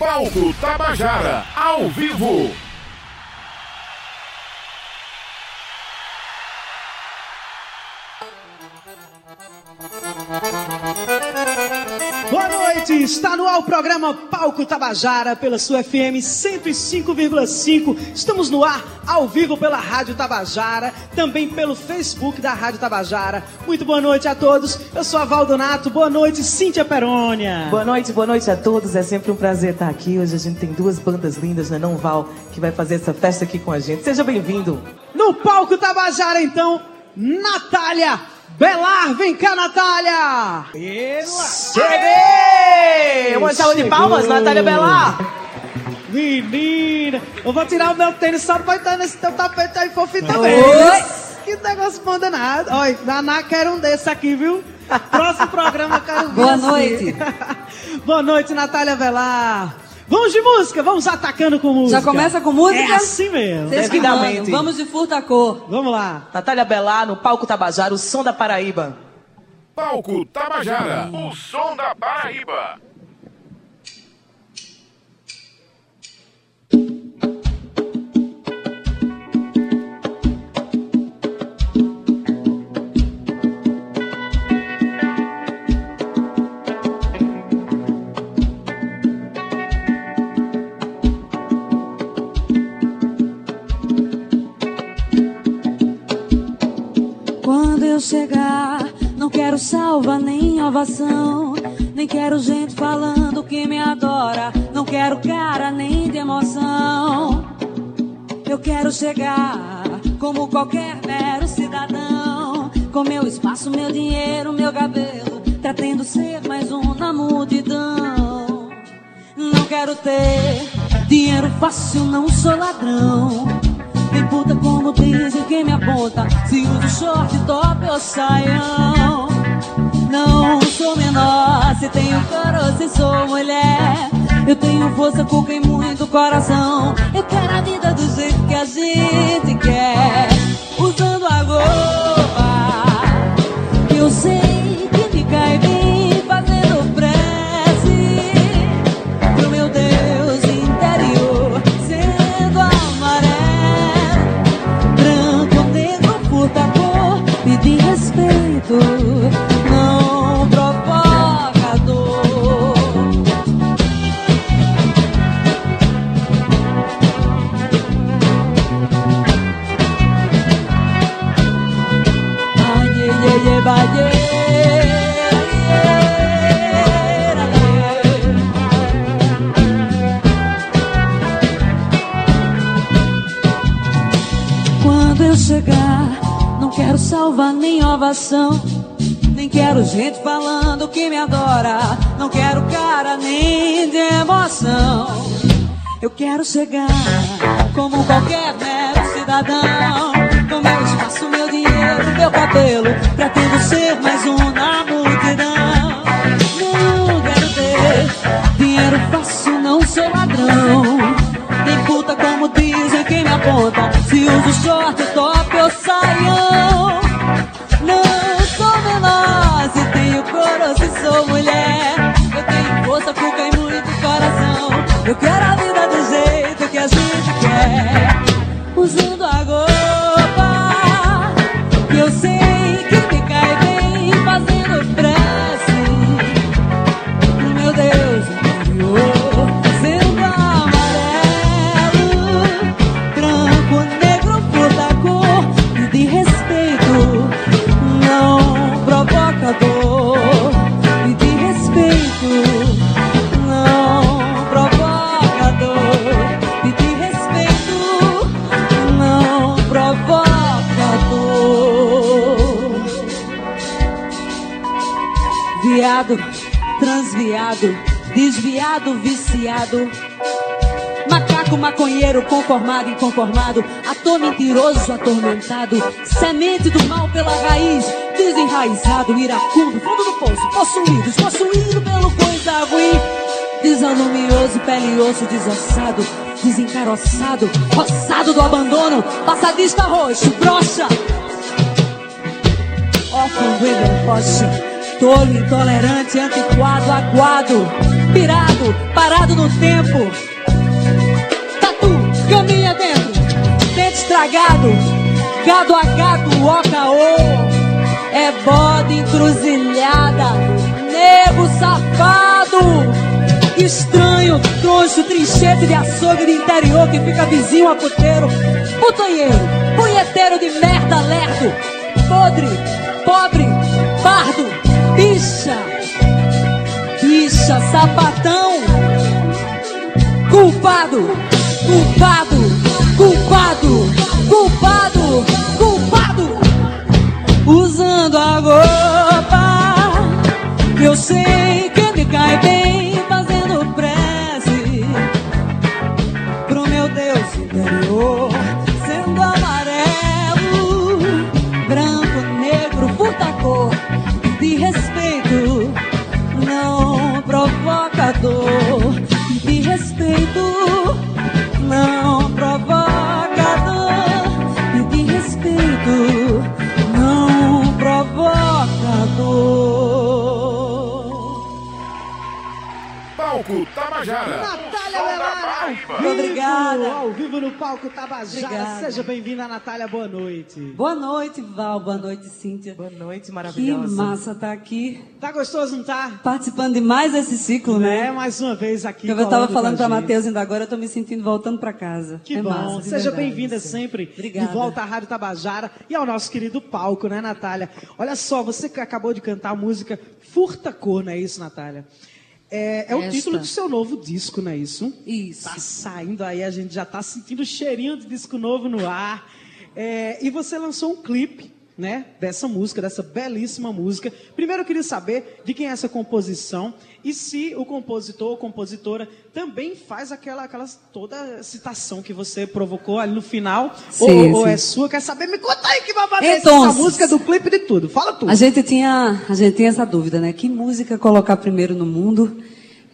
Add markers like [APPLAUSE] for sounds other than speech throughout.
Palco Tabajara, ao vivo. Noite, está no ar o programa Palco Tabajara pela sua FM 105,5. Estamos no ar ao vivo pela Rádio Tabajara, também pelo Facebook da Rádio Tabajara. Muito boa noite a todos. Eu sou a Valdonato. Boa noite, Cíntia Perônia. Boa noite, boa noite a todos. É sempre um prazer estar aqui. Hoje a gente tem duas bandas lindas, né? Não Val, que vai fazer essa festa aqui com a gente. Seja bem-vindo. No Palco Tabajara, então, Natália Belar, vem cá, Natália! Cheguei! Uma salva de palmas, Natália Belar! Menina, eu vou tirar o meu tênis só pra entrar nesse teu tapete aí fofinho também. Oi. Que negócio bom danado. Olha, Naná quer um desse aqui, viu? Próximo programa quero ver. Boa noite. [LAUGHS] Boa noite, Natália Velar. Vamos de música, vamos atacando com música. Já começa com música? É assim mesmo. Devidamente. Vamos de furta cor. Vamos lá. Natália Belar no palco Tabajara, o som da Paraíba. Palco Tabajara, o som da Paraíba. Eu chegar, não quero salva nem ovação. Nem quero gente falando que me adora. Não quero cara nem de emoção. Eu quero chegar como qualquer mero cidadão. Com meu espaço, meu dinheiro, meu cabelo. Pretendo ser mais um na multidão. Não quero ter dinheiro fácil, não sou ladrão. Puta como dizem quem me aponta. Se uso short, top ou saião. Não sou menor, se tenho coro, se sou mulher. Eu tenho força, cuca e muito coração. Eu quero a vida do jeito que a gente quer. Usando a nem quero gente falando que me adora. Não quero cara nem de emoção. Eu quero chegar como qualquer mero cidadão. Com meu espaço, meu dinheiro, meu cabelo. Pretendo ser mais um na multidão. Não quero ter dinheiro fácil, não sou ladrão. Nem puta como dizem quem me aponta. Se uso short, top ou saião. Eu quero desviado, viciado. Macaco maconheiro, conformado, inconformado, ator mentiroso, atormentado, semente do mal pela raiz, desenraizado, iracundo, fundo do poço, possuído, possuído pelo coisa ruim, desalumioso, pele osso desossado, desencaroçado, roçado do abandono, passadista roxo, brocha, órfão, Weber, rocha, tolo, intolerante, antiquado, aguado, pirado, parado no tempo. Tatu, caminha dentro. Dente estragado, gado a gado, ocaô. É bode encruzilhada, nego safado. Estranho, troncho, trinchete de açougue de interior que fica vizinho a puteiro. Putanheiro, punheteiro de merda lerdo. Podre, pobre, pardo, bicha. Bicha, sapatão. Culpado, culpado, culpado, culpado, culpado. Usando a roupa eu sei Tabajara. Natália vivo, Obrigada. ao vivo no palco Tabajara. Obrigada. Seja bem-vinda, Natália, boa noite. Boa noite, Val. Boa noite, Cíntia. Boa noite, Que maravilhosa. massa estar aqui Tá gostoso, não tá? participando de mais esse ciclo, É, né? mais uma vez aqui. Eu estava falando para. Matheus ainda agora, eu tô me sentindo voltando para casa. Que é bom. massa, Seja bem-vinda sempre Obrigada. de volta à Rádio Tabajara e ao nosso querido palco, né, Natália? Olha só, você que acabou de cantar a música Furta Cor, não é isso, Natália? É, é o título do seu novo disco, não é isso? Isso. Tá saindo aí, a gente já tá sentindo o cheirinho de disco novo no ar. É, e você lançou um clipe, né, dessa música, dessa belíssima música. Primeiro eu queria saber de quem é essa composição e se o compositor ou compositora também faz aquela, aquela toda citação que você provocou ali no final, Sim, ou, ou sim. é sua. Quer saber? Me conta aí que babado é Então, essa música do clipe de tudo. Fala tudo. A gente tinha, a gente tinha essa dúvida, né? Que música colocar primeiro no mundo?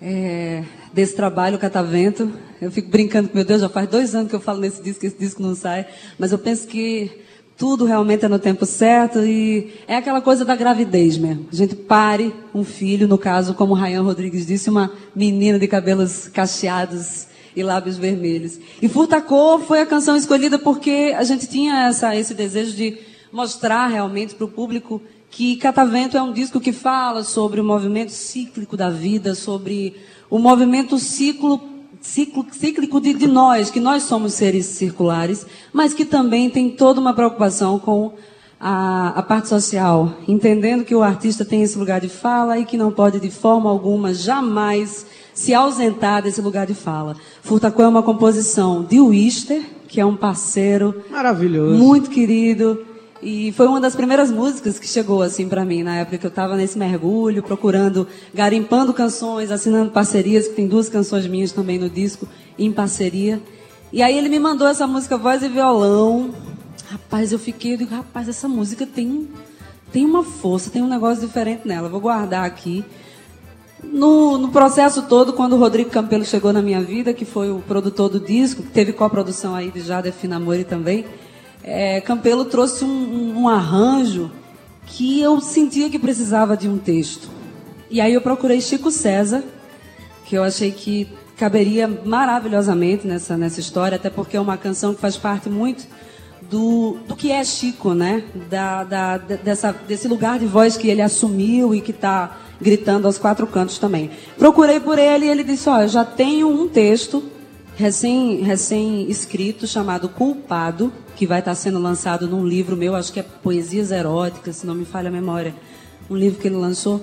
É, desse trabalho Catavento. Eu fico brincando que, meu Deus, já faz dois anos que eu falo nesse disco, esse disco não sai. Mas eu penso que tudo realmente é no tempo certo e é aquela coisa da gravidez mesmo. A gente pare um filho, no caso, como o Rayan Rodrigues disse, uma menina de cabelos cacheados e lábios vermelhos. E Furtacor foi a canção escolhida porque a gente tinha essa, esse desejo de mostrar realmente para o público que Catavento é um disco que fala sobre o movimento cíclico da vida, sobre o movimento ciclo, ciclo, cíclico de, de nós, que nós somos seres circulares, mas que também tem toda uma preocupação com a, a parte social, entendendo que o artista tem esse lugar de fala e que não pode de forma alguma jamais se ausentar desse lugar de fala. Furtacô é uma composição de Wister, que é um parceiro Maravilhoso. muito querido. E foi uma das primeiras músicas que chegou assim para mim, na época que eu estava nesse mergulho, procurando, garimpando canções, assinando parcerias, que tem duas canções minhas também no disco, em parceria. E aí ele me mandou essa música voz e violão. Rapaz, eu fiquei, eu digo, rapaz, essa música tem, tem uma força, tem um negócio diferente nela. Vou guardar aqui. No, no processo todo, quando o Rodrigo Campelo chegou na minha vida, que foi o produtor do disco, que teve coprodução aí de Jada Finamori também, é, Campelo trouxe um, um- arranjo que eu sentia que precisava de um texto. E aí eu procurei Chico César, que eu achei que caberia maravilhosamente nessa, nessa história, até porque é uma canção que faz parte muito do, do que é Chico, né? Da, da, de- dessa, desse lugar de voz que ele assumiu e que está gritando aos quatro cantos também. Procurei por ele e ele disse, olha, eu já tenho um texto recém, recém chamado Culpado, que vai estar sendo lançado num livro meu, acho que é Poesias Eróticas, se não me falha a memória, um livro que ele lançou.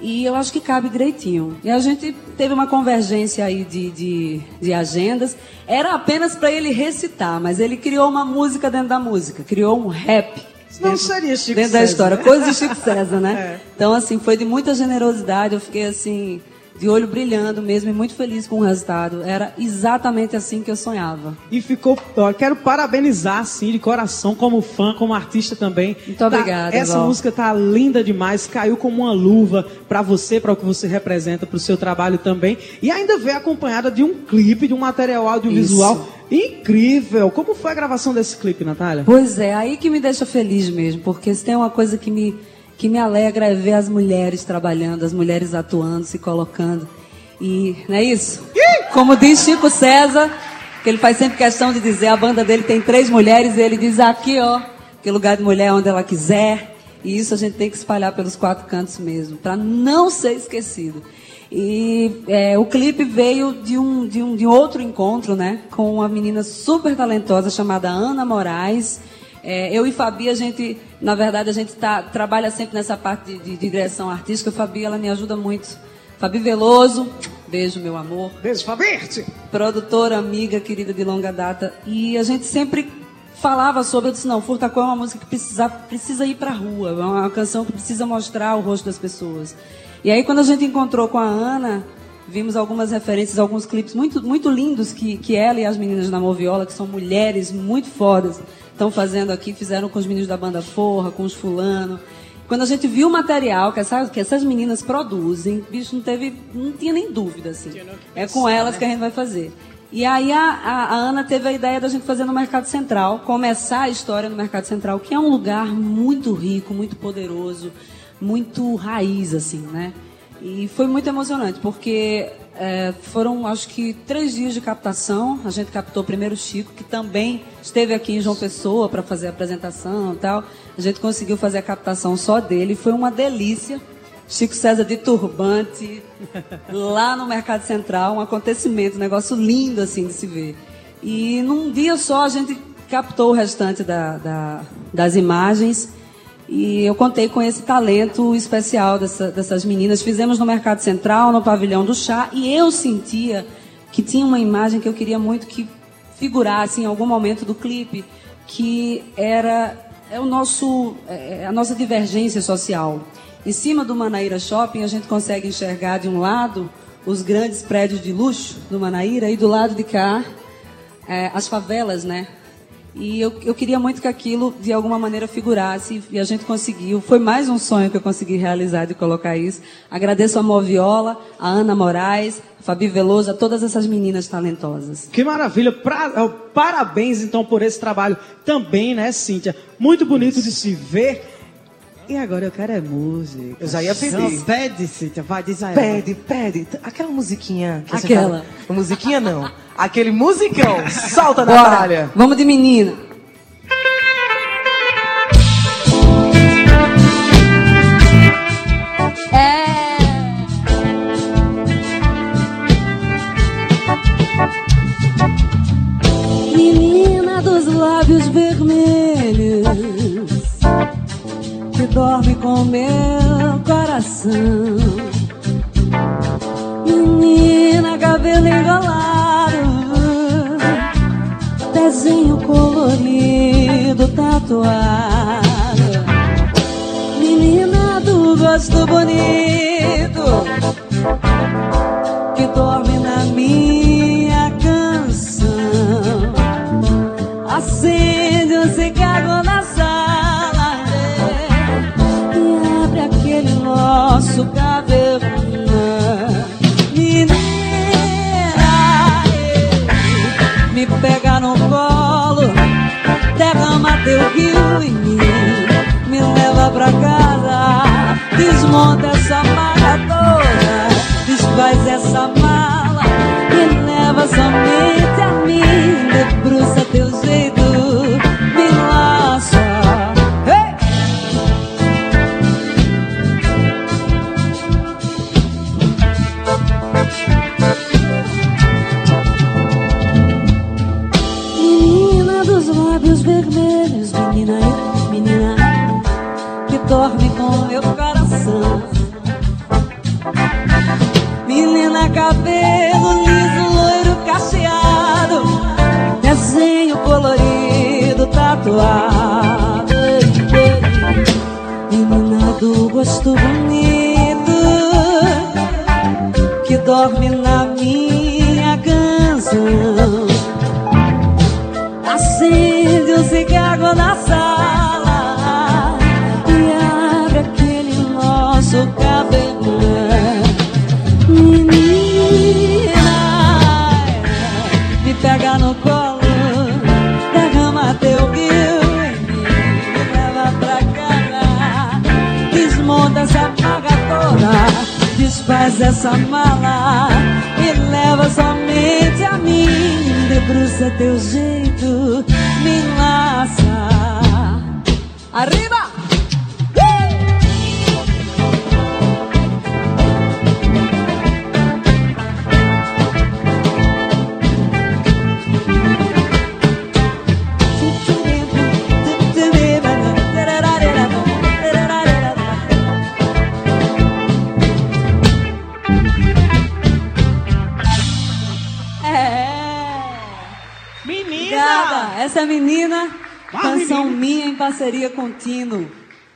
E eu acho que cabe direitinho. E a gente teve uma convergência aí de, de, de agendas. Era apenas para ele recitar, mas ele criou uma música dentro da música, criou um rap. Não dentro- seria Chico Dentro da César. história, coisa de Chico [LAUGHS] César, né? É. Então, assim, foi de muita generosidade. Eu fiquei, assim, de olho brilhando mesmo e muito feliz com o resultado. Era exatamente assim que eu sonhava. E ficou. Ó, quero parabenizar, assim, de coração, como fã, como artista também. Muito Tá- obrigada, Essa Val. música tá linda demais, caiu como uma luva pra você, para o que você representa, pro seu trabalho também. E ainda veio acompanhada de um clipe, de um material audiovisual incrível. Como foi a gravação desse clipe, Natália? Pois é, aí que me deixa feliz mesmo, porque se tem uma coisa que me, que me alegra é ver as mulheres trabalhando, as mulheres atuando, se colocando. E não é isso? Como diz Chico César, que ele faz sempre questão de dizer, a banda dele tem três mulheres, e ele diz aqui, ó, que lugar de mulher é onde ela quiser. E isso a gente tem que espalhar pelos quatro cantos mesmo, para não ser esquecido. E é, o clipe veio de um, de, um, de outro encontro, né? Com uma menina super talentosa chamada Ana Moraes. É, eu e Fabi, a gente, na verdade, a gente tá, trabalha sempre nessa parte de, de, de direção artística. Fabi, ela me ajuda muito. Fabi Veloso, beijo, meu amor. Beijo, Fabi! Produtora, amiga, querida de longa data. E a gente sempre falava sobre, eu disse, não, Furtacó é uma música que precisa, precisa ir para a rua, é uma canção que precisa mostrar o rosto das pessoas. E aí, quando a gente encontrou com a Ana, vimos algumas referências, alguns clipes muito, muito lindos que, que ela e as meninas da Moviola, que são mulheres muito fodas, estão fazendo aqui, fizeram com os meninos da banda Forra, com os fulano. Quando a gente viu o material que, essa, que essas meninas produzem, bicho, não teve, não tinha nem dúvida, assim. É com elas que a gente vai fazer. E aí a, a, a, Ana teve a ideia da gente fazer no Mercado Central, começar a história no Mercado Central, que é um lugar muito rico, muito poderoso, muito raiz, assim, né? E foi muito emocionante, porque é, foram, acho que, três dias de captação. A gente captou primeiro o Chico, que também esteve aqui em João Pessoa para fazer a apresentação e tal. A gente conseguiu fazer a captação só dele. Foi uma delícia. Chico César de turbante, [LAUGHS] lá no Mercado Central, um acontecimento, um negócio lindo assim de se ver. E num dia só a gente captou o restante da, da, das imagens e eu contei com esse talento especial dessa, dessas meninas. Fizemos no Mercado Central, no Pavilhão do Chá, e eu sentia que tinha uma imagem que eu queria muito que figurasse em algum momento do clipe, que era é o nosso, é, é a nossa divergência social. Em cima do Manaíra Shopping, a gente consegue enxergar de um lado os grandes prédios de luxo do Manaíra e do lado de cá é, as favelas, né? E eu, eu queria muito que aquilo, de alguma maneira, figurasse, e a gente conseguiu. Foi mais um sonho que eu consegui realizar de colocar isso. Agradeço a Moviola, a Ana Moraes, a Fabi Veloso, a todas essas meninas talentosas. Que maravilha! Pra, é, parabéns, então, por esse trabalho também, né, Cíntia? Muito bonito de se ver. E agora eu quero é música. Eu já ia pedir. Não, pede, Cíntia, vai, diz aí. Pede, pede. Aquela musiquinha. Aquela. Tava... Musiquinha não. Aquele musicão. [LAUGHS] Solta, Bora. Natália. Vamos de menina. Dorme com meu coração. Menina, cabelo enrolado, desenho colorido, tatuado. Menina do gosto bonito, me leva pra casa, desmonta essa mala toda, desfaz essa mala e leva somente a mim, debruça teu jeito, cabelo liso, loiro, cacheado, desenho colorido, tatuado. Menina do gosto bonito, que dorme na minha canção. Acende um cigarro na sala desfaz essa mala e leva somente a mim. Debruça teu jeito, me enlaça. Arriba! Parceria com Tino.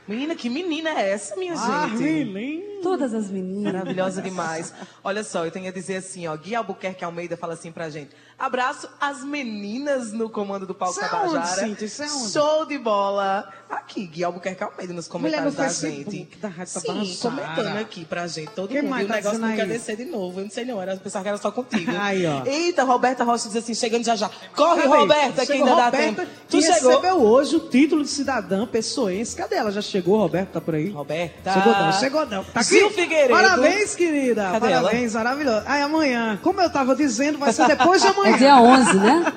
Menina, que menina é essa, minha ah, gente? Menina. Todas as meninas. Maravilhosa demais. Olha só, eu tenho a dizer assim, ó, Gui Albuquerque Almeida fala assim pra gente. Abraço as meninas no comando do palco isso Tabajara. É Isso é onde? Show de bola. Aqui, Gui Albuquerque Almeida nos comentários da gente. Da Rádio Sim, comentando aqui pra gente. Todo Quem mundo. E o tá negócio não quer descer de novo. Eu não sei não, era pensar que era só contigo. [LAUGHS] Aí, ó. Eita, Roberta Rocha diz assim, chegando já já. Corre, Cadê? Roberta, que ainda Roberta, dá tempo. Tu chegou. recebeu hoje o título de cidadã pessoense. Cadê ela? Já chegou, Roberta? Tá por aí? Roberta. Chegou não, chegou não. Tá aqui? Figueiredo. Parabéns, querida. Cadê Parabéns, ela? maravilhoso. Aí amanhã, como eu tava dizendo, vai ser [LAUGHS] depois de amanhã. É dia 11, né?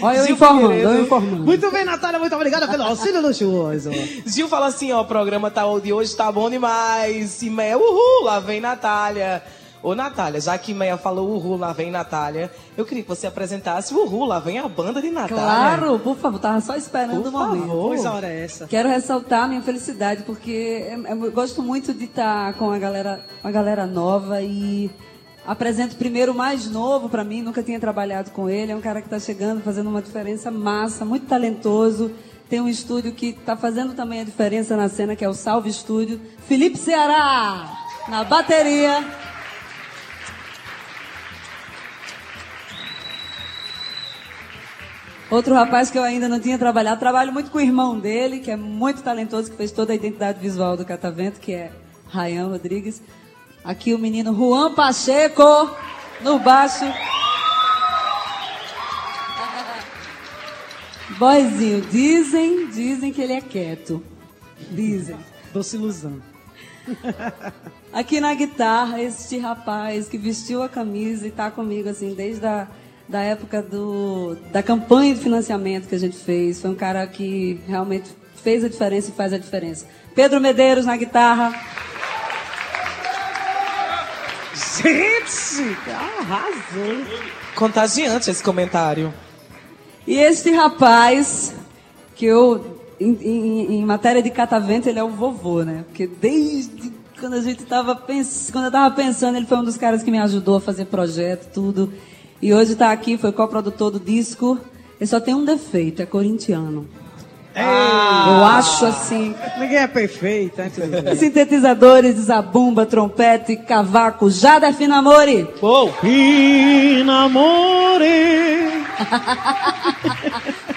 Olha eu informando, eu informando. Muito bem, Natália, muito obrigada pelo auxílio luxuoso. Gil fala assim, ó, o programa tá, de hoje tá bom demais. E Meia, uhul, lá vem Natália. Ô, Natália, já que Meia falou uhul, lá vem Natália, eu queria que você apresentasse o uhul, lá vem a banda de Natália. Claro, por favor, tava só esperando o momento. Favor. Pois hora é essa. Quero ressaltar a minha felicidade, porque eu gosto muito de estar com a galera, a galera nova e Apresento primeiro o mais novo para mim, nunca tinha trabalhado com ele. É um cara que está chegando, fazendo uma diferença massa, muito talentoso. Tem um estúdio que está fazendo também a diferença na cena, que é o Salve Estúdio. Felipe Ceará, na bateria. Outro rapaz que eu ainda não tinha trabalhado, trabalho muito com o irmão dele, que é muito talentoso, que fez toda a identidade visual do Catavento, que é Rayan Rodrigues. Aqui o menino Juan Pacheco no baixo. [LAUGHS] Boizinho, dizem, dizem que ele é quieto. Dizem. Doce ilusão. Aqui na guitarra, este rapaz que vestiu a camisa e está comigo assim desde a da época do, da campanha de financiamento que a gente fez. Foi um cara que realmente fez a diferença e faz a diferença. Pedro Medeiros na guitarra. Gente, arrasou. Contagiante esse comentário. E esse rapaz, que eu, em, em, em, matéria de catavento, ele é o vovô, né? Porque desde quando a gente tava pensando, quando eu tava pensando, ele foi um dos caras que me ajudou a fazer projeto, tudo. E hoje está aqui, foi co-produtor do disco. Ele só tem um defeito, é corintiano. Ah, eu acho assim. Ninguém é perfeito, né? [LAUGHS] Sintetizadores, zabumba, trompete, cavaco, Jada Finamore. Uou! Finamore! [LAUGHS]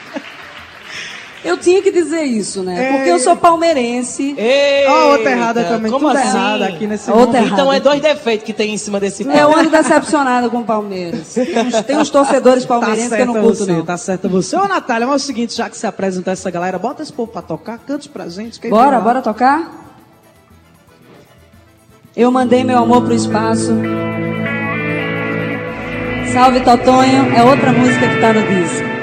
Eu tinha que dizer isso, né? Porque eu sou palmeirense. Eita, oh, outra errada também. Como Tudo assim? errado aqui nesse outra mundo. Então é dois defeitos que tem em cima desse palco. Eu ando decepcionada com o Palmeiras. [LAUGHS] Tem uns, torcedores tá palmeirenses tá que eu não curto, você, não. Tá certo você. Ô, Natália, mas é o seguinte, já que você apresentou essa galera, bota esse povo pra tocar, cante pra gente. Bora, bora tocar? Eu mandei meu amor pro espaço. Salve Totonho, é outra música que tá no disco.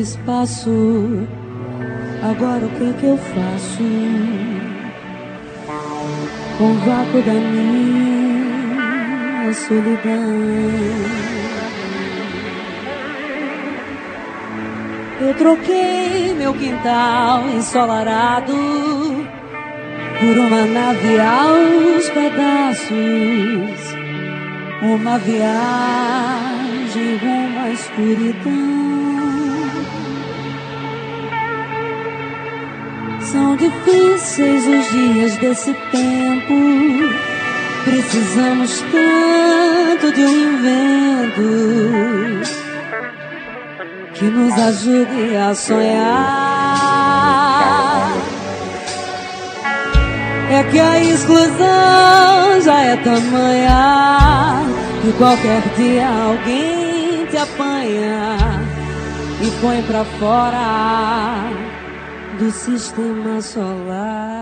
Espaço. Agora o que é que eu faço? Com o vácuo da minha solidão. Eu troquei meu quintal ensolarado por uma nave aos pedaços, uma viagem rumo escuridão. Difíceis os dias desse tempo. Precisamos tanto de um invento que nos ajude a sonhar. É que a exclusão já é tamanha que qualquer dia alguém te apanha e põe pra fora do sistema solar.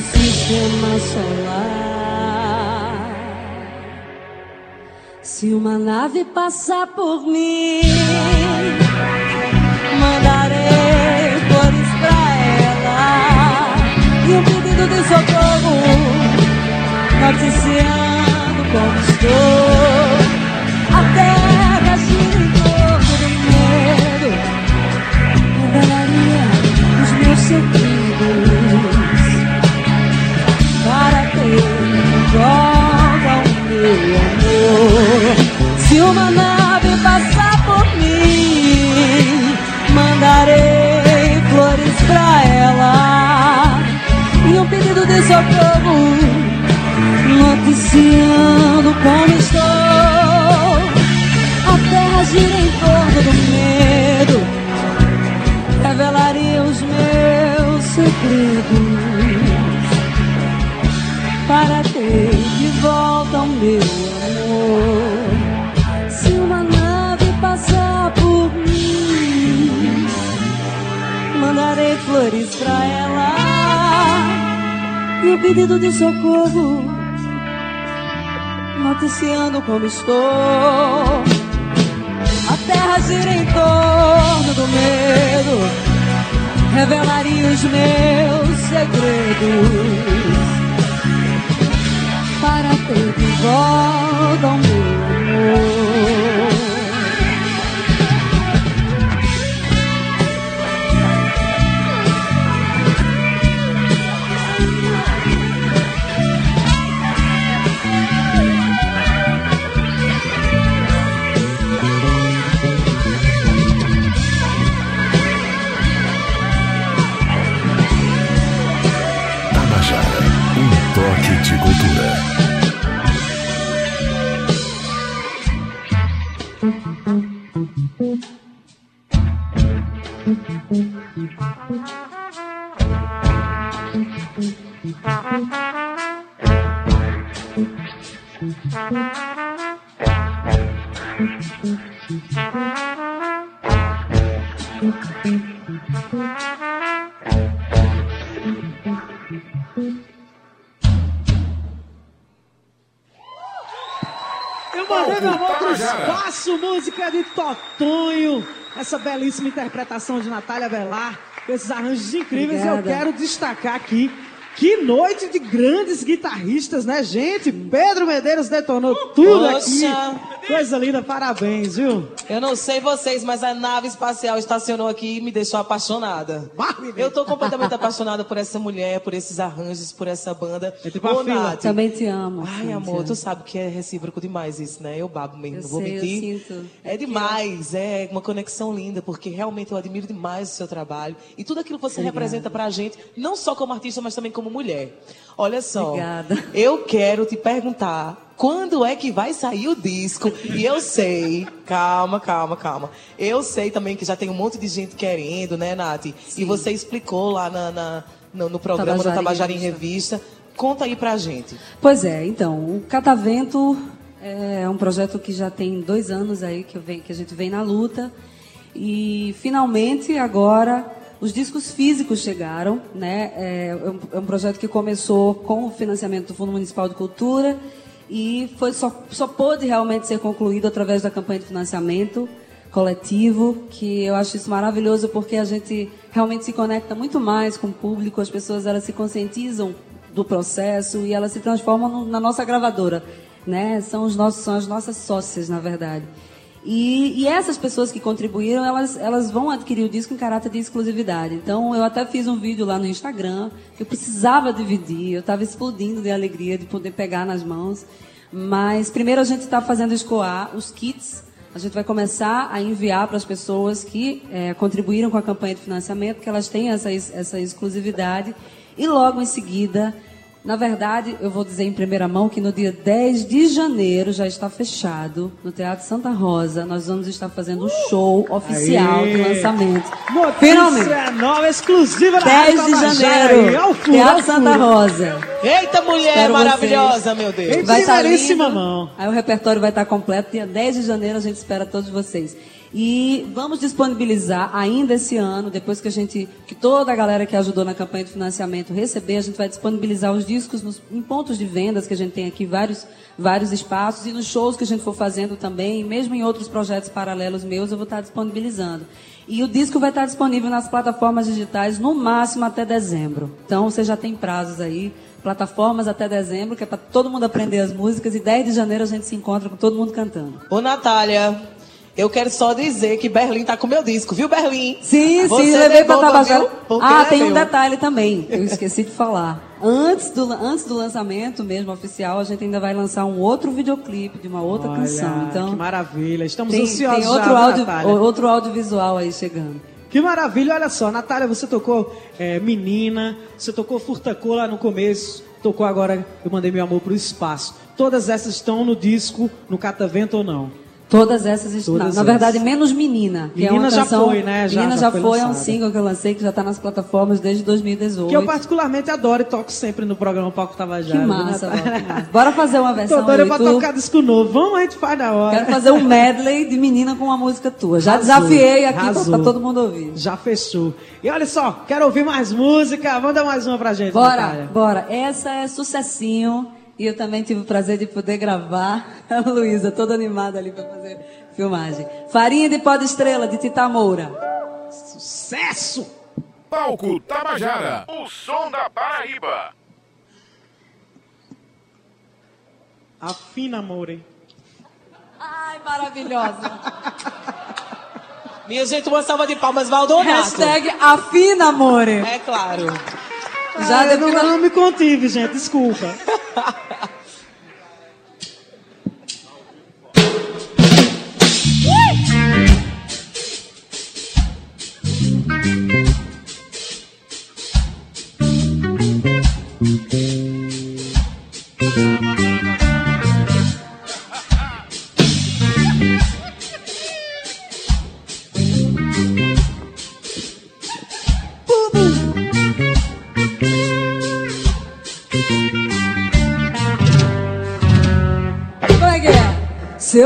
Sistema solar. Se uma nave passar por mim, mandarei flores pra ela e um pedido de socorro, noticiando como estou. A terra gira em torno do medo, revelaria os meus segredos o meu amor. Se uma nave passar por mim, mandarei flores pra ela e um pedido de socorro, noticiando como estou. A terra gira em torno do medo, revelaria os meus segredos de volta o meu amor. Se uma nave passar por mim, mandarei flores pra ela e o pedido de socorro, noticiando como estou. A terra gira em torno do medo, revelaria os meus segredos para ter Essa belíssima interpretação de Natália Velar, com esses arranjos incríveis. Eu Obrigada. quero destacar aqui que noite de grandes guitarristas, né, gente? Pedro Medeiros detonou tudo aqui. Coisa linda, parabéns, viu? Eu não sei vocês, mas a nave espacial estacionou aqui e me deixou apaixonada. Eu tô completamente apaixonada por essa mulher, por esses arranjos, por essa banda. Entre pra Ô. Nath, Também te amo. Ai, Cíntia. amor, tu sabe que é recíproco demais isso, né? Eu babo mesmo, Eu não vou sei, eu mentir. sinto. É demais, é uma conexão linda, porque realmente eu admiro demais o seu trabalho e tudo aquilo que você representa pra gente, não só como artista, mas também como mulher. Olha só, Obrigada. eu quero te perguntar quando é que vai sair o disco? E eu sei, calma, calma, calma. Eu sei também que já tem um monte de gente querendo, né, Nath? E você explicou lá na, na- no, no programa Tabajara da Tabajara em Revista. Revista. Conta aí pra gente. Pois é, então, o Catavento é um projeto que já tem dois anos aí que, venho- que a gente vem na luta. E finalmente agora os discos físicos chegaram, né? É, um, é um projeto que começou com o financiamento do Fundo Municipal de Cultura e foi só, só pôde realmente ser concluído através da campanha de financiamento coletivo, que eu acho isso maravilhoso porque a gente realmente se conecta muito mais com o público, as pessoas elas se conscientizam do processo e elas se transformam na nossa gravadora, né? São os nossos, são as nossas sócias, na verdade. E, e essas pessoas que contribuíram, elas, elas vão adquirir o disco em caráter de exclusividade. Então, eu até fiz um vídeo lá no Instagram, que eu precisava dividir, eu estava explodindo de alegria de poder pegar nas mãos. Mas, primeiro, a gente está fazendo escoar os kits. A gente vai começar a enviar para as pessoas que eh, contribuíram com a campanha de financiamento, que elas têm essa, essa exclusividade. E logo em seguida, na verdade, eu vou dizer em primeira mão que no dia 10 de janeiro já está fechado no Teatro Santa Rosa. Nós vamos estar fazendo um show oficial Aê! de lançamento. Notícia Finalmente! nova, exclusiva da 10 Rádio de Tabajara janeiro, aí, ao furo, Teatro ao Santa. Rosa. Eita mulher Espero maravilhosa, meu Deus. Vai estar primeiríssima lindo. mão. Aí o repertório vai estar completo. Dia 10 de janeiro a gente espera todos vocês. E vamos disponibilizar ainda esse ano, depois que a gente, que toda a galera que ajudou na campanha de financiamento receber, a gente vai disponibilizar os discos nos, em pontos de vendas que a gente tem aqui, vários, vários espaços, e nos shows que a gente for fazendo também, mesmo em outros projetos paralelos meus, eu vou estar disponibilizando. E o disco vai estar disponível nas plataformas digitais no máximo até dezembro. Então você já tem prazos aí, plataformas até dezembro, que é para todo mundo aprender as músicas, e 10 de janeiro a gente se encontra com todo mundo cantando. Ô, Natália, eu quero só dizer que Berlim tá com meu disco, viu, Berlim? Sim, Você sim, levei pra Tabajara. Ah, é tem um detalhe também, eu esqueci de falar. Antes do, antes do lançamento mesmo oficial, a gente ainda vai lançar um outro videoclipe de uma outra Olha, canção. Então, que maravilha. Estamos tem, ansiosos tem já, outro, viu, áudio, Natália? outro audiovisual aí chegando. Que maravilha, olha só, Natália, você tocou é, Menina, você tocou Furtacô lá no começo, tocou agora Eu Mandei Meu Amor pro Espaço. Todas essas estão no disco, no Catavento ou não? Todas essas. Todas Na verdade, menos Menina. Que é Menina uma já canção, foi, né? Já- Menina já já, foi foi, é um single que eu lancei que já está nas plataformas desde 2018. Que eu particularmente adoro e toco sempre no programa Palco Que Tabajara. viu, massa, Natália? Val, que massa. Bora fazer uma [LAUGHS] versão Tô doida pra tocar disco novo. Vamos, a gente faz na hora. Quero fazer um medley de menina com uma música tua. Já Arrasou, desafiei aqui pra todo mundo ouvir. Já fechou. E olha só, quero ouvir mais música. Manda mais uma pra gente, Bora, Natália. bora. Essa é sucessinho. E eu também tive o prazer de poder gravar. A Luísa, toda animada ali pra fazer filmagem. Farinha de pó de estrela, de Tita Moura. Sucesso! Palco Tabajara, o som da Paraíba. Afina, hein? Ai, maravilhosa. Minha gente, uma salva de palmas, Valdonato. Hashtag afina, amore. É claro. Já ah, eu não, eu não me contive, gente, desculpa. [LAUGHS]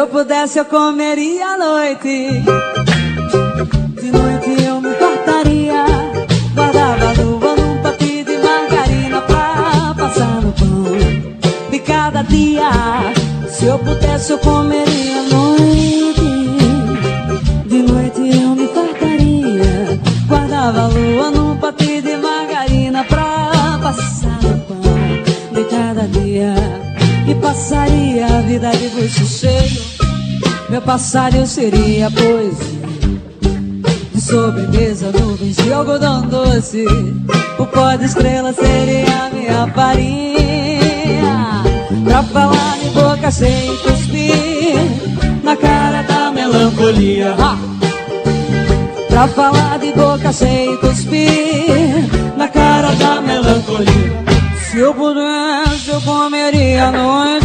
eu pudesse, eu comeria à noite. De noite eu me cortaria. Guardava luva num papi de margarina pra passar no pão de cada dia. Se eu pudesse, eu comeria à noite. De noite eu me fartaria. Guardava lua num papi de margarina pra passar no pão de cada dia. E passaria a vida de bucho cheio. Meu passarinho seria poesia. De sobremesa, nuvens de algodão doce. O pó de estrela seria minha farinha. Pra falar em boca sem cuspir. Na cara da melancolia. Pra falar de boca sem cuspir. Na cara da melancolia. Se eu pudesse eu comeria a noite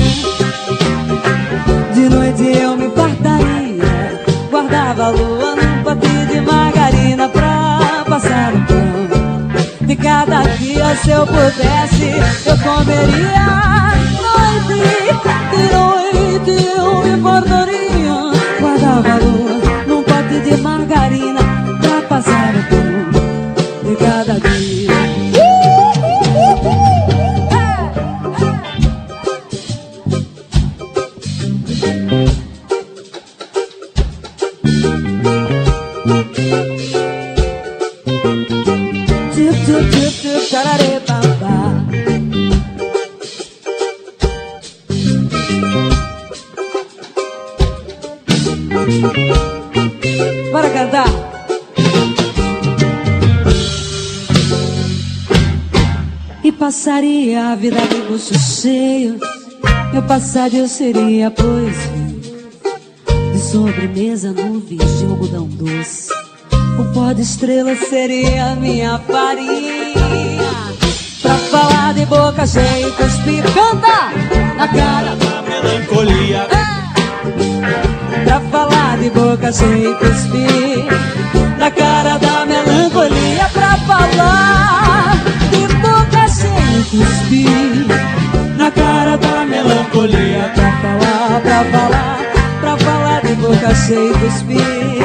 De noite eu me fartaria Guardava a lua num pote de margarina Pra passar o pão. De cada dia se eu pudesse eu comeria. Noite, de noite eu me fartaria Guardava a lua a vida de bucho cheio. Meu passarinho seria poesia. De sobremesa, nuvens de algodão doce. O pó de estrela seria minha farinha. Pra falar de boca cheia cuspir, canta na cara da melancolia. É. Pra falar de boca cheia cuspir, na cara da melancolia. Pra falar cuspir na cara da melancolia pra falar, pra falar, pra falar de boca cheia cuspir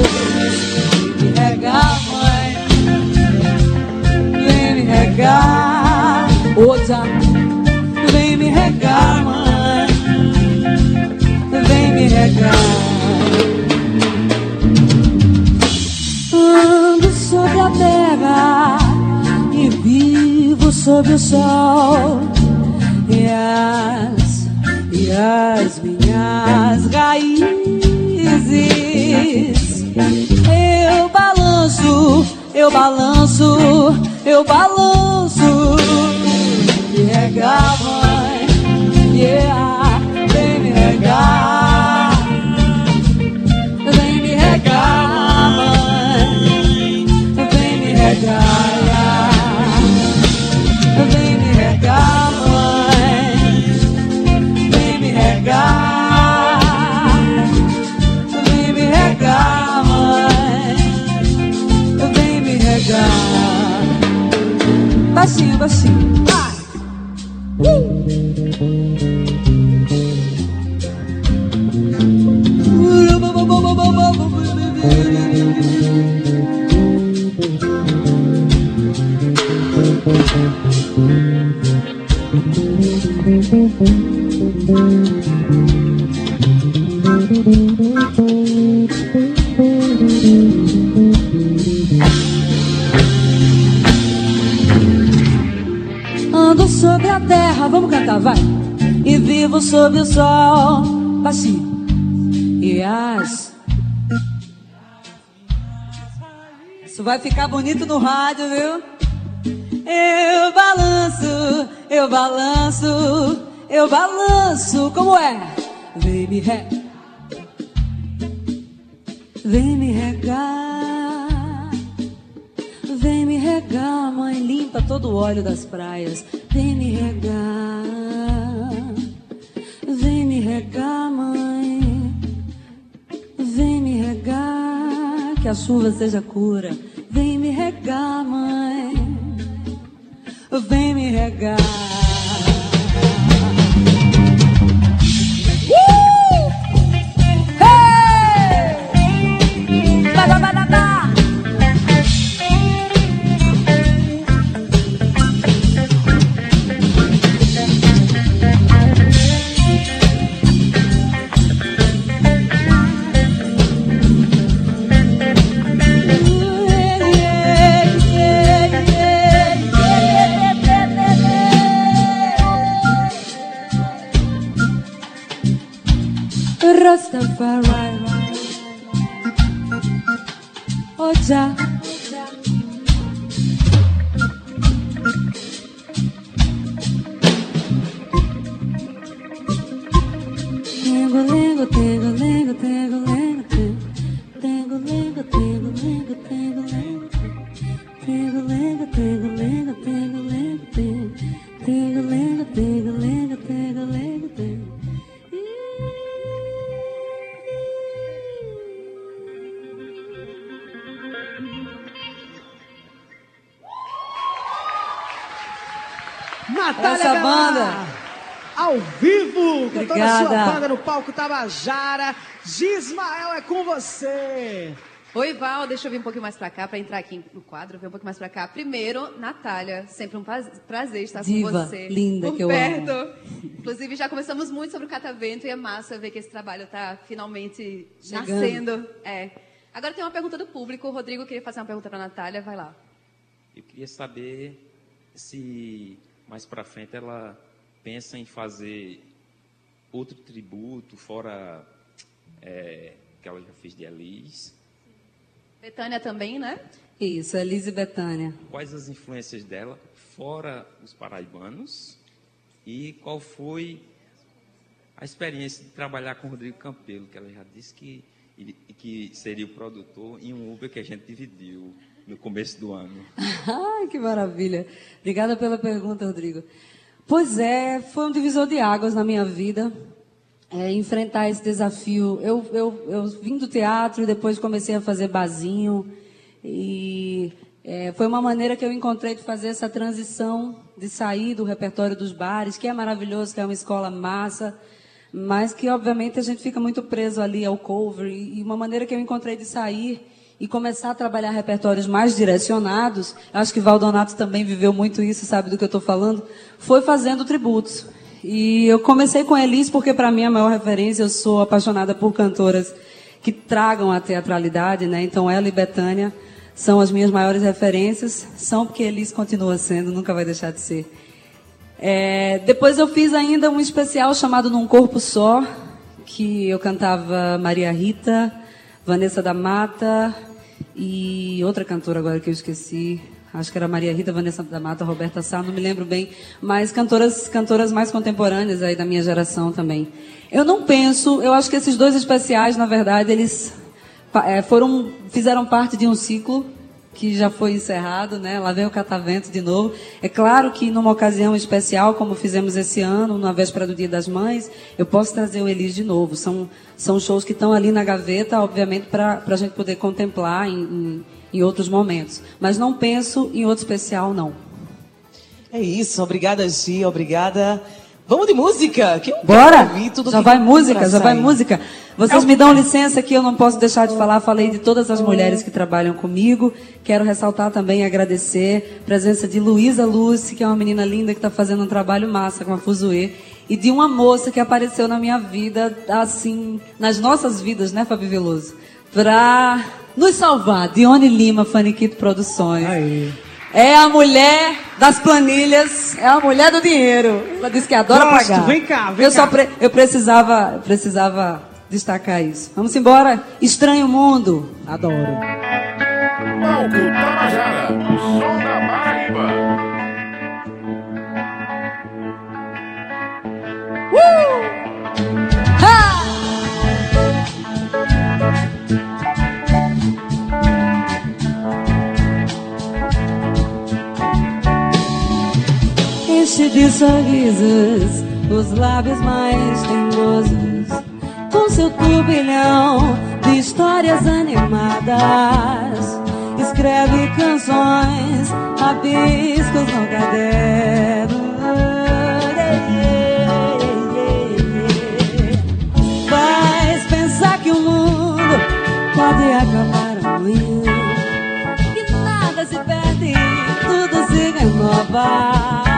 Vem me regar mãe, vem me regar outra. Vem me regar, mãe. Vem me regar. Ando sobre a terra e vivo sobre o sol. E as, e as minhas raízes. Eu balanço, eu balanço, eu balanço. Me regalo. Vai a terra, vamos cantar, vai. E vivo sob o sol, passe. E as. Isso vai ficar bonito no rádio, viu? Eu balanço, eu balanço, eu balanço. Como é? Vem me ré. Vem me regar, mãe, limpa todo o óleo das praias. Vem me regar. Vem me regar, mãe. Vem me regar, que a chuva seja cura. Vem me regar, mãe. Vem me regar. Uh! Hey! Ba, ba, ba, the barrel. Palco Tabajara. Gismael, é com você. Oi, Val, deixa eu vir um pouquinho mais pra cá, pra entrar aqui no quadro, vir um pouquinho mais pra cá. Primeiro, Natália, sempre um praz- prazer estar Diva, com você. linda, por que eu perto. Inclusive, já conversamos muito sobre o catavento e é massa ver que esse trabalho tá finalmente Chegando. nascendo. É. Agora tem uma pergunta do público. O Rodrigo queria fazer uma pergunta pra Natália, vai lá. Eu queria saber se mais para frente ela pensa em fazer outro tributo, fora é, que ela já fez de Elis. Betânia também, né? Isso, Elise e Betânia. Quais as influências dela, fora os paraibanos? E qual foi a experiência de trabalhar com o Rodrigo Campelo, que ela já disse que, ele- que seria o produtor em um Uber que a gente dividiu no começo do ano. [LAUGHS] Ai, que maravilha. Obrigada pela pergunta, Rodrigo. Pois é, foi um divisor de águas na minha vida. é, enfrentar esse desafio. Eu, eu, eu vim do teatro e depois comecei a fazer bazinho. E é, foi uma maneira que eu encontrei de fazer essa transição, de sair do repertório dos bares, que é maravilhoso, que é uma escola massa, mas que obviamente a gente fica muito preso ali ao cover. E uma maneira que eu encontrei de sair e começar a trabalhar repertórios mais direcionados, acho que Valdonato também viveu muito isso, sabe do que eu estou falando, foi fazendo tributos. E eu comecei com Elis porque para mim é a maior referência, eu sou apaixonada por cantoras que tragam a teatralidade, né? Então ela e Betânia são as minhas maiores referências, são porque Elis continua sendo, nunca vai deixar de ser. É, depois eu fiz ainda um especial chamado Num Corpo Só, que eu cantava Maria Rita, Vanessa da Mata e outra cantora agora que eu esqueci. Acho que era Maria Rita, Vanessa da Mata, Roberta Sá, não me lembro bem, mas cantoras, cantoras mais contemporâneas aí da minha geração também. Eu não penso, eu acho que esses dois especiais, na verdade, eles é, foram, fizeram parte de um ciclo que já foi encerrado, né? Lá vem o catavento de novo. É claro que numa ocasião especial, como fizemos esse ano, na véspera do Dia das Mães, eu posso trazer o Elis de novo. São, são shows que estão ali na gaveta, obviamente, para a gente poder contemplar em, em, em outros momentos. Mas não penso em outro especial, não. É isso, obrigada, Gi, obrigada. Vamos de música? Que Bora! já que vai música, já vai música. Vocês É me dão licença que eu não posso deixar de falar. Falei de todas as mulheres que trabalham comigo. Quero ressaltar também e agradecer a presença de Luísa Lúcia, que é uma menina linda que está fazendo um trabalho massa com a Fuzuê. E de uma moça que apareceu na minha vida, assim, nas nossas vidas, né, Fabi Veloso? Pra nos salvar. Dione Lima, Faniquito Produções. Aí. É a mulher das planilhas, é a mulher do dinheiro. Ela disse que adora Gosto, pagar. vem cá, vem eu Só cá. pre- eu precisava, precisava destacar isso. Vamos embora. Estranho mundo. Adoro. Palco Tabajara, sorrisos, os lábios mais teimosos, com seu turbilhão de histórias animadas. Escreve canções, rabiscos no caderno. Faz pensar que o mundo pode acabar amanhã. Que nada se perde, tudo se renova.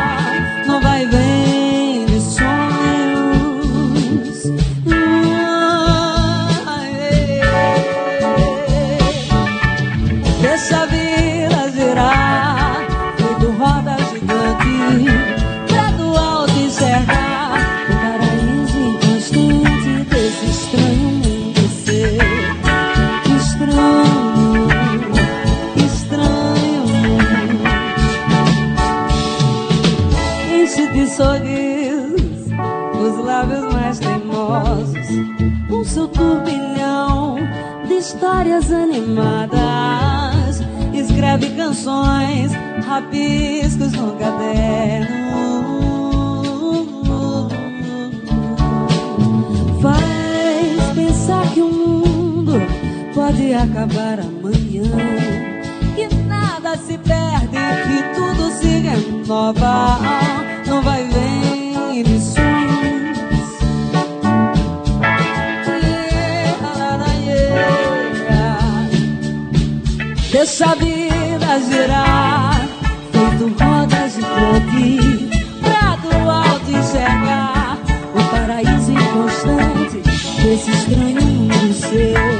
Turbilhão de histórias animadas. Escreve canções, rabiscos no caderno. Faz pensar que o mundo pode acabar amanhã. Que nada se perde, que tudo se renova. Não vai Deixa a vida girar, feito roda gigante, pra do alto enxergar o paraíso inconstante desse estranho mundo seu.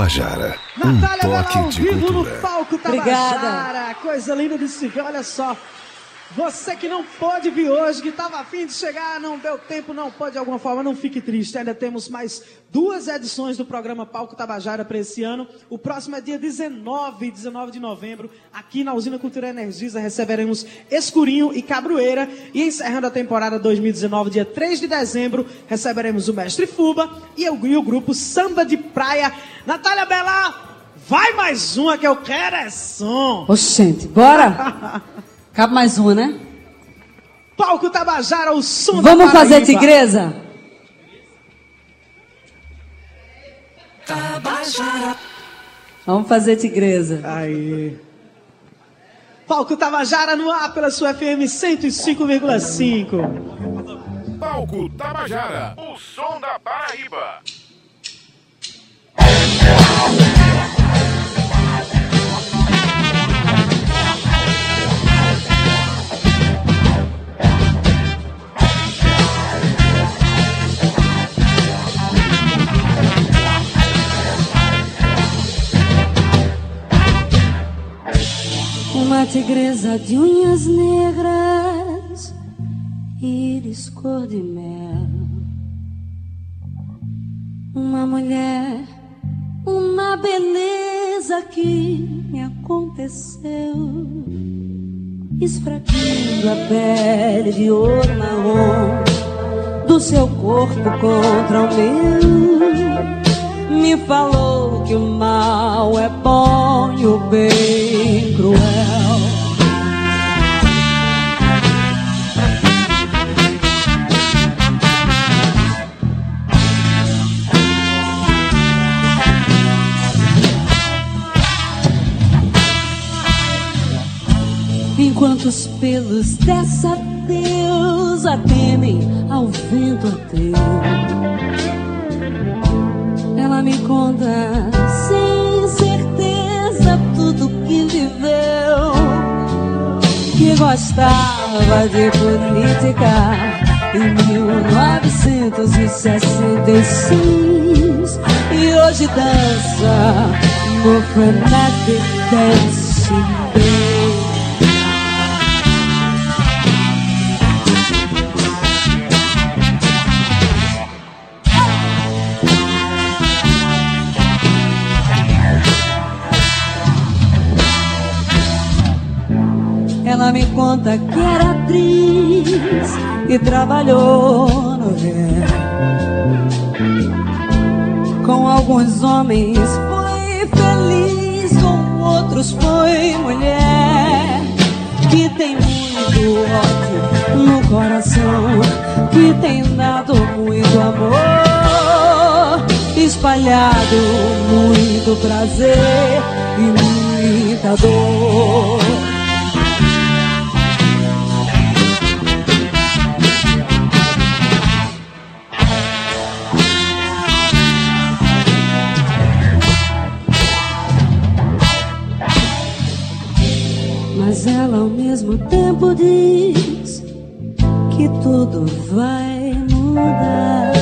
Tabajara, um Natália toque ao de vivo no cultura. palco Obrigada. Tabajara. Coisa linda de se ver, olha só. Você que não pôde vir hoje, que estava afim de chegar, não deu tempo, não pode de alguma forma, não fique triste. Ainda temos mais duas edições do programa Palco Tabajara para esse ano. O próximo é dia 19, 19 de novembro, aqui na Usina Cultura Energisa, receberemos Escurinho e Cabroeira. E encerrando a temporada 2019, dia 3 de dezembro, receberemos o Mestre Fuba e o grupo Samba de Praia. Natália Bela, vai mais uma que eu quero é som. Oxente, bora! [LAUGHS] Cabe mais uma, né? Palco Tabajara, o som Vamos da fazer tigresa? Tabajara. Vamos fazer tigresa. Aí. Palco Tabajara no ar pela sua FM 105,5. Palco Tabajara, o som da Paraíba. Uma tigresa de unhas negras, íris cor de mel. Uma mulher, uma beleza que me aconteceu. Esfraqueando a pele de ouro marrom do seu corpo contra o meu me falou que o mal é bom e o bem cruel. Enquanto os pelos dessa deusa temem ao vento ateu ela me conta. Sem certeza tudo que viveu. Que gostava de política. Em 1966 e hoje dança no Frenetic Dancing conta que era atriz e trabalhou no ré. Com alguns homens foi feliz, com outros foi mulher. Que tem muito ódio no coração, que tem dado muito amor, espalhado muito prazer e muita dor. Ela ao mesmo tempo diz que tudo vai mudar.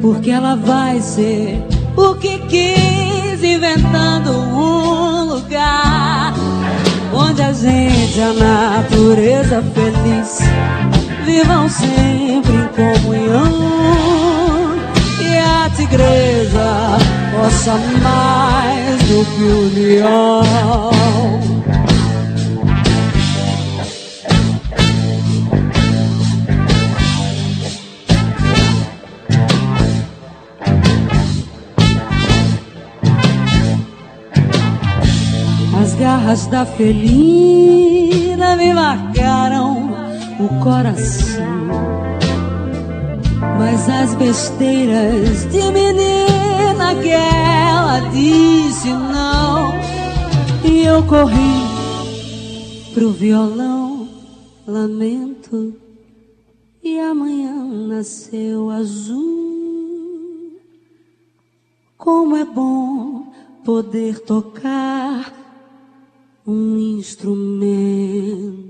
Porque ela vai ser o que quis, inventando um lugar onde a gente, a natureza feliz, vivam sempre em comunhão. E a tigresa possa mais do que o leão. Da felina me marcaram o coração. Mas as besteiras de menina que ela disse não. E eu corri pro violão, lamento. E amanhã nasceu azul. Como é bom poder tocar um instrumento.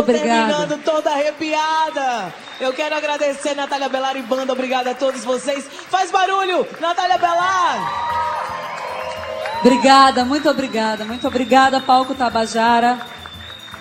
Estou terminando toda arrepiada. Eu quero agradecer Natália Belar e banda. Obrigada a todos vocês. Faz barulho, Natália Belar. Obrigada, muito obrigada, muito obrigada, Palco Tabajara.